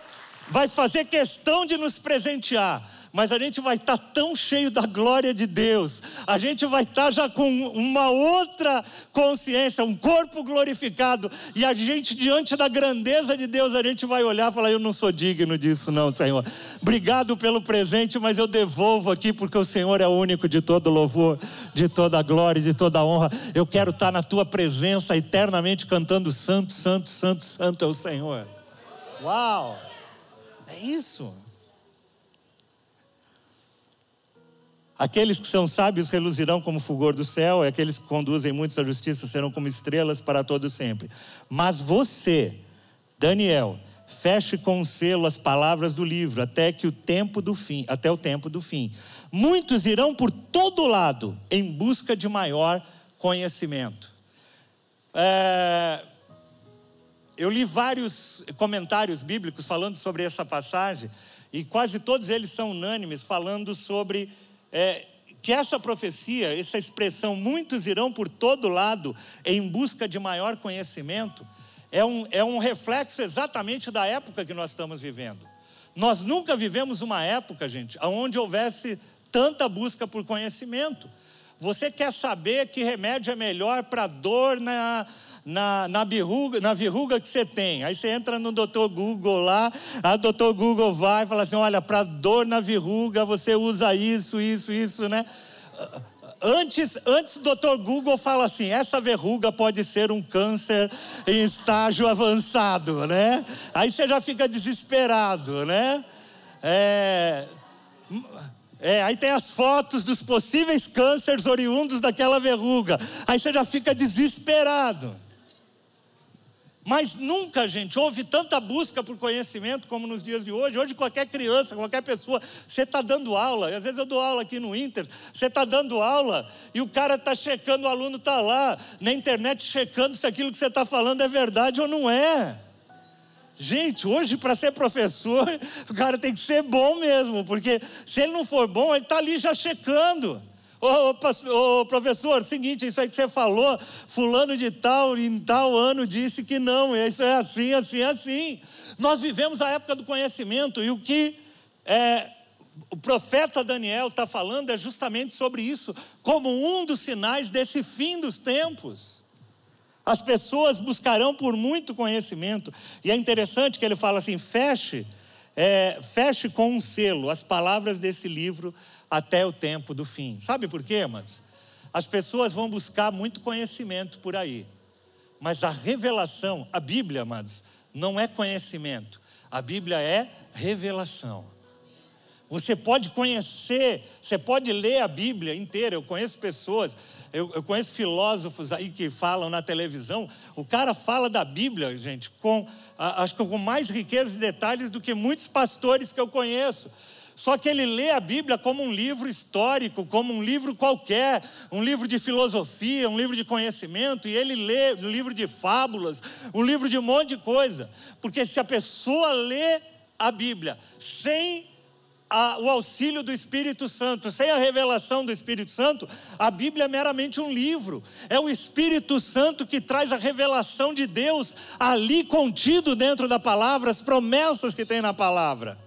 vai fazer questão de nos presentear mas a gente vai estar tá tão cheio da glória de Deus, a gente vai estar tá já com uma outra consciência, um corpo glorificado, e a gente, diante da grandeza de Deus, a gente vai olhar e falar: Eu não sou digno disso, não, Senhor. Obrigado pelo presente, mas eu devolvo aqui, porque o Senhor é o único de todo louvor, de toda glória, de toda honra. Eu quero estar tá na tua presença eternamente cantando: Santo, Santo, Santo, Santo é o Senhor. Uau! É isso. Aqueles que são sábios reluzirão como fulgor do céu, e aqueles que conduzem muitos à justiça serão como estrelas para todo sempre. Mas você, Daniel, feche com selo as palavras do livro até que o tempo do fim, até o tempo do fim. Muitos irão por todo lado em busca de maior conhecimento. É, eu li vários comentários bíblicos falando sobre essa passagem e quase todos eles são unânimes falando sobre é, que essa profecia, essa expressão, muitos irão por todo lado em busca de maior conhecimento, é um, é um reflexo exatamente da época que nós estamos vivendo. Nós nunca vivemos uma época, gente, onde houvesse tanta busca por conhecimento. Você quer saber que remédio é melhor para dor na, na, na, verruga, na verruga que você tem. Aí você entra no doutor Google lá, a doutor Google vai e fala assim: olha, para dor na verruga você usa isso, isso, isso, né? Antes, antes o doutor Google fala assim: essa verruga pode ser um câncer em estágio avançado, né? Aí você já fica desesperado, né? É, é, aí tem as fotos dos possíveis cânceres oriundos daquela verruga. Aí você já fica desesperado. Mas nunca, gente, houve tanta busca por conhecimento como nos dias de hoje. Hoje, qualquer criança, qualquer pessoa, você está dando aula, e às vezes eu dou aula aqui no Inter, você está dando aula e o cara está checando, o aluno está lá na internet checando se aquilo que você está falando é verdade ou não é. Gente, hoje para ser professor, o cara tem que ser bom mesmo, porque se ele não for bom, ele está ali já checando. Ô, ô, ô, professor, seguinte, isso aí que você falou, fulano de tal, em tal ano disse que não, isso é assim, assim, assim. Nós vivemos a época do conhecimento e o que é, o profeta Daniel está falando é justamente sobre isso, como um dos sinais desse fim dos tempos. As pessoas buscarão por muito conhecimento, e é interessante que ele fala assim: feche, é, feche com um selo as palavras desse livro até o tempo do fim. Sabe por quê, amados? As pessoas vão buscar muito conhecimento por aí, mas a revelação, a Bíblia, amados, não é conhecimento, a Bíblia é revelação. Você pode conhecer, você pode ler a Bíblia inteira. Eu conheço pessoas, eu, eu, conheço filósofos aí que falam na televisão. O cara fala da Bíblia, gente, com acho que com mais riqueza e detalhes do que muitos pastores que eu conheço. Só que ele lê a Bíblia como um livro histórico, como um livro qualquer, um livro de filosofia, um livro de conhecimento, e ele lê um livro de fábulas, um livro de um monte de coisa. Porque se a pessoa lê a Bíblia sem a, o auxílio do Espírito Santo, sem a revelação do Espírito Santo, a Bíblia é meramente um livro. É o Espírito Santo que traz a revelação de Deus ali contido dentro da palavra, as promessas que tem na palavra.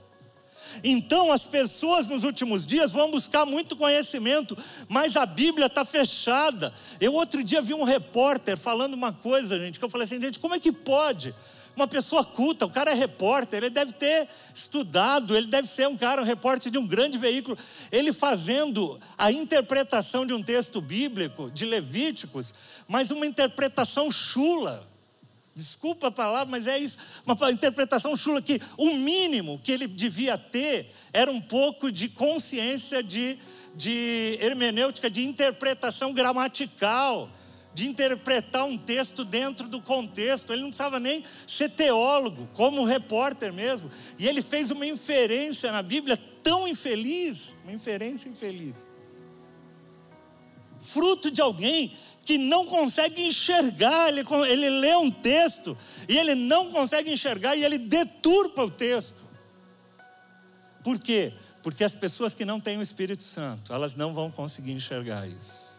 Então as pessoas nos últimos dias vão buscar muito conhecimento, mas a Bíblia está fechada. Eu outro dia vi um repórter falando uma coisa, gente, que eu falei assim, gente, como é que pode? uma pessoa culta, o cara é repórter, ele deve ter estudado, ele deve ser um cara, um repórter de um grande veículo. Ele fazendo a interpretação de um texto bíblico, de Levíticos, mas uma interpretação chula. Desculpa a palavra, mas é isso. Uma interpretação chula que o mínimo que ele devia ter era um pouco de consciência de, de hermenêutica, de interpretação gramatical de interpretar um texto dentro do contexto. Ele não precisava nem ser teólogo, como repórter mesmo. E ele fez uma inferência na Bíblia tão infeliz, uma inferência infeliz. Fruto de alguém que não consegue enxergar, ele, ele lê um texto e ele não consegue enxergar e ele deturpa o texto. Por quê? Porque as pessoas que não têm o Espírito Santo, elas não vão conseguir enxergar isso.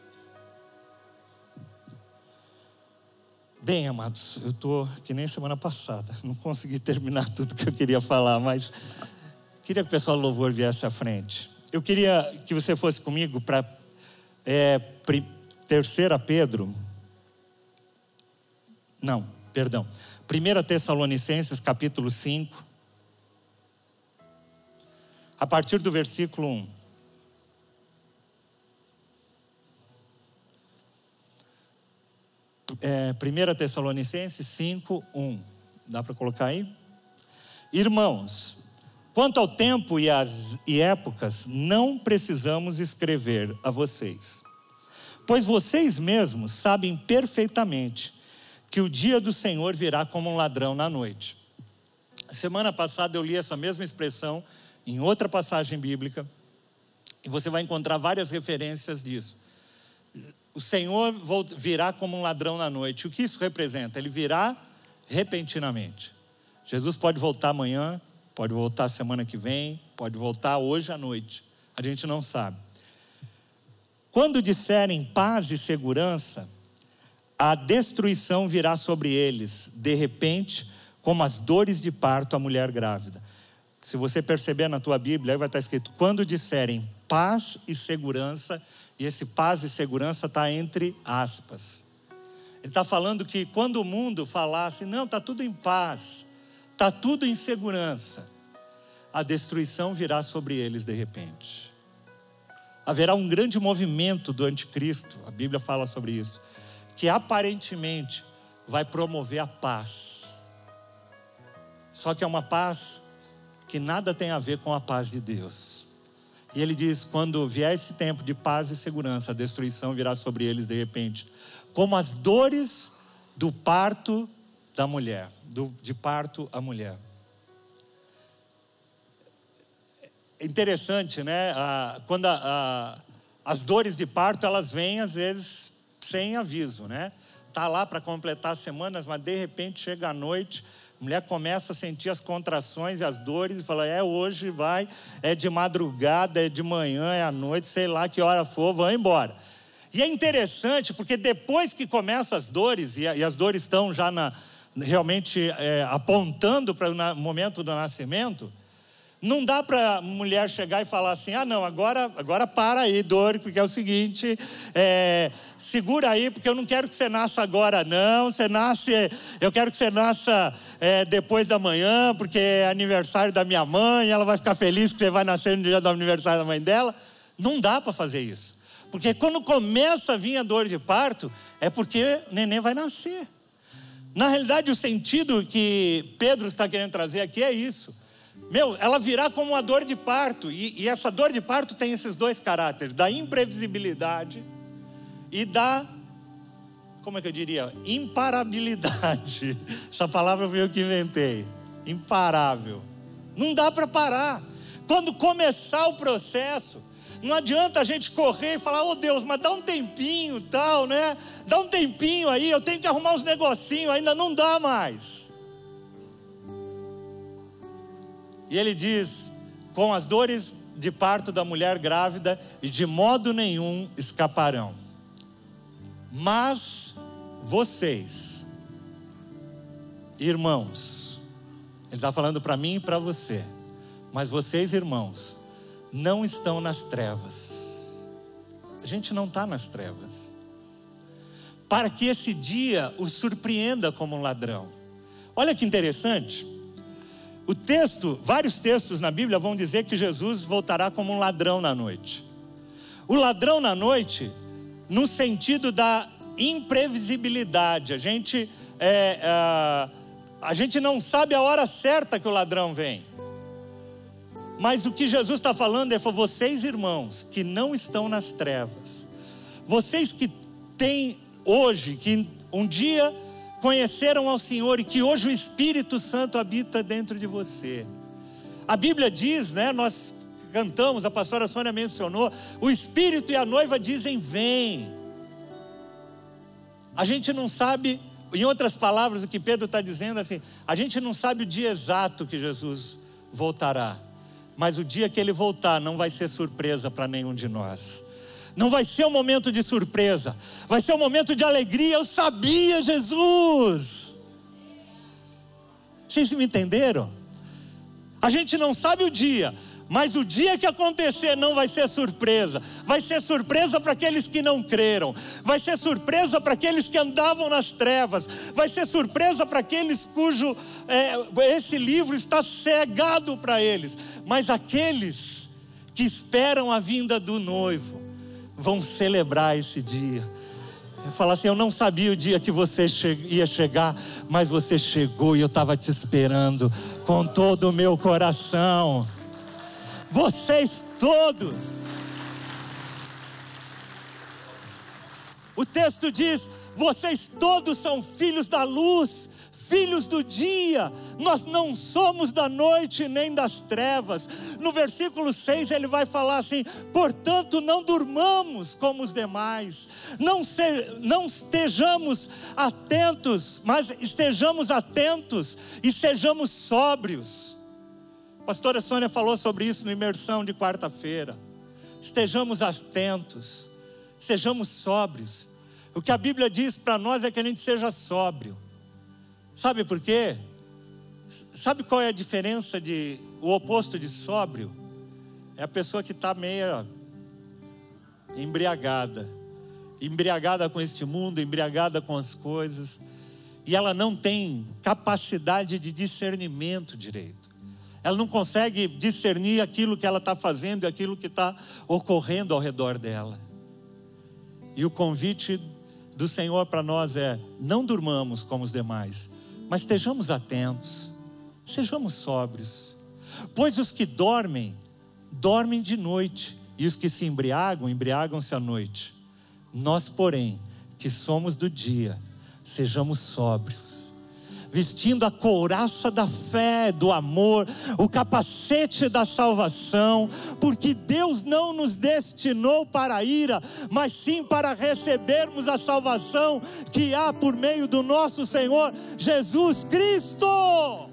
Bem, amados, eu estou que nem semana passada, não consegui terminar tudo que eu queria falar, mas queria que o pessoal do louvor viesse à frente. Eu queria que você fosse comigo para é, terceira Pedro, não, perdão, 1 Tessalonicenses capítulo 5, a partir do versículo 1. é, 1 Tessalonicenses 5, 1. Dá para colocar aí? Irmãos, quanto ao tempo e e épocas, não precisamos escrever a vocês, pois vocês mesmos sabem perfeitamente que o dia do Senhor virá como um ladrão na noite. Semana passada eu li essa mesma expressão em outra passagem bíblica, e você vai encontrar várias referências disso o Senhor virá como um ladrão na noite. O que isso representa? Ele virá repentinamente. Jesus pode voltar amanhã, pode voltar semana que vem, pode voltar hoje à noite. A gente não sabe. Quando disserem paz e segurança, a destruição virá sobre eles, de repente, como as dores de parto à mulher grávida. Se você perceber na tua Bíblia, aí vai estar escrito: quando disserem paz e segurança, e esse paz e segurança está entre aspas. Ele está falando que quando o mundo falasse, não, está tudo em paz, está tudo em segurança, a destruição virá sobre eles de repente. Haverá um grande movimento do anticristo, a Bíblia fala sobre isso, que aparentemente vai promover a paz. Só que é uma paz que nada tem a ver com a paz de Deus. E ele diz: quando vier esse tempo de paz e segurança, a destruição virá sobre eles de repente, como as dores do parto da mulher, do, de parto à mulher. Interessante, né? quando a, a, as dores de parto elas vêm às vezes sem aviso, né? Tá lá para completar semanas, mas de repente chega a noite a mulher começa a sentir as contrações e as dores e fala: é hoje, vai, é de madrugada, é de manhã, é à noite, sei lá que hora for, vão embora. E é interessante porque depois que começam as dores, e, as dores estão já na, realmente é, apontando para o momento do nascimento, não dá para a mulher chegar e falar assim: ah, não, agora, agora para aí, dor, porque é o seguinte, é, segura aí, porque eu não quero que você nasça agora, não. Você nasce, eu quero que você nasça é, depois da manhã, porque é aniversário da minha mãe, ela vai ficar feliz que você vai nascer no dia do aniversário da mãe dela. Não dá para fazer isso, porque quando começa a vir a dor de parto, é porque o neném vai nascer. Na realidade, o sentido que Pedro está querendo trazer aqui é isso meu, ela virá como uma dor de parto. E, e, essa dor de parto tem esses dois caráteres: da imprevisibilidade e da, como é que eu diria? Imparabilidade. Essa palavra foi eu que inventei. Imparável. Não dá para parar. Quando começar o processo, não adianta a gente correr e falar, oh Deus, mas dá um tempinho, tal, né? Dá um tempinho aí, eu tenho que arrumar uns negocinhos, ainda não dá mais. E ele diz: com as dores de parto da mulher grávida, e de modo nenhum escaparão. Mas vocês, irmãos, ele está falando para mim e para você, mas vocês, irmãos, não estão nas trevas. A gente não está nas trevas. Para que esse dia os surpreenda como um ladrão. Olha que interessante. O texto, vários textos na Bíblia vão dizer que Jesus voltará como um ladrão na noite. O ladrão na noite, no sentido da imprevisibilidade, a gente, é, a, a gente não sabe a hora certa que o ladrão vem. Mas o que Jesus está falando é vocês, irmãos, que não estão nas trevas, vocês que têm hoje, que um dia conheceram ao Senhor e que hoje o Espírito Santo habita dentro de você. A Bíblia diz, né? Nós cantamos, a pastora Sônia mencionou, o Espírito e a noiva dizem: Vem. A gente não sabe, em outras palavras, o que Pedro está dizendo assim: a gente não sabe o dia exato que Jesus voltará, mas o dia que ele voltar não vai ser surpresa para nenhum de nós. Não vai ser um momento de surpresa, vai ser um momento de alegria. Eu sabia, Jesus. Vocês me entenderam? A gente não sabe o dia, mas o dia que acontecer não vai ser surpresa, vai ser surpresa para aqueles que não creram, vai ser surpresa para aqueles que andavam nas trevas, vai ser surpresa para aqueles cujo é, esse livro está cegado para eles, mas aqueles que esperam a vinda do noivo, vão celebrar esse dia. Falar assim: Eu não sabia o dia que você ia chegar, mas você chegou e eu estava te esperando com todo o meu coração. Vocês todos. O texto diz: Vocês todos são filhos da luz filhos do dia, nós não somos da noite nem das trevas. No versículo 6 ele vai falar assim: portanto, não durmamos como os demais, não, se, não estejamos atentos, mas estejamos atentos e sejamos sóbrios. A pastora Sônia falou sobre isso no imersão de quarta-feira. Estejamos atentos, sejamos sóbrios. O que a Bíblia diz para nós é que a gente seja sóbrio. Sabe por quê? Sabe qual é a diferença de o oposto de sóbrio? É a pessoa que está meia embriagada, embriagada com este mundo, embriagada com as coisas, e ela não tem capacidade de discernimento direito. Ela não consegue discernir aquilo que ela está fazendo e aquilo que está ocorrendo ao redor dela. E o convite do Senhor para nós é: não durmamos como os demais, mas estejamos atentos, sejamos sóbrios, pois os que dormem, dormem de noite, e os que se embriagam, embriagam-se à noite. Nós, porém, que somos do dia, sejamos sóbrios vestindo a couraça da fé, do amor, o capacete da salvação, porque Deus não nos destinou para a ira, mas sim para recebermos a salvação que há por meio do nosso Senhor Jesus Cristo.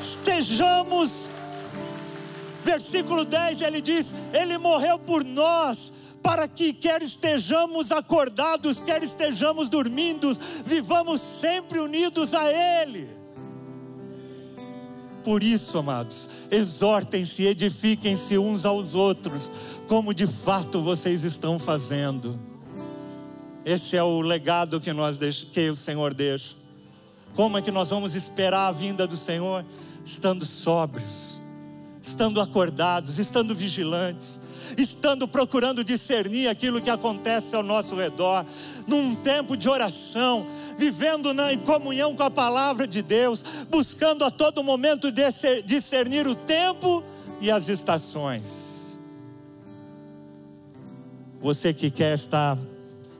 Estejamos versículo 10 ele diz: Ele morreu por nós, para que quer estejamos acordados, quer estejamos dormindo, vivamos sempre unidos a Ele. Por isso, amados, exortem-se, edifiquem-se uns aos outros, como de fato vocês estão fazendo. Esse é o legado que nós que o Senhor deixa. Como é que nós vamos esperar a vinda do Senhor? Estando sóbrios, estando acordados, estando vigilantes, estando procurando discernir aquilo que acontece ao nosso redor, num tempo de oração, vivendo na, em comunhão com a palavra de Deus, buscando a todo momento discernir o tempo e as estações. Você que quer estar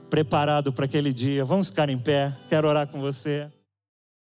preparado para aquele dia, vamos ficar em pé, quero orar com você.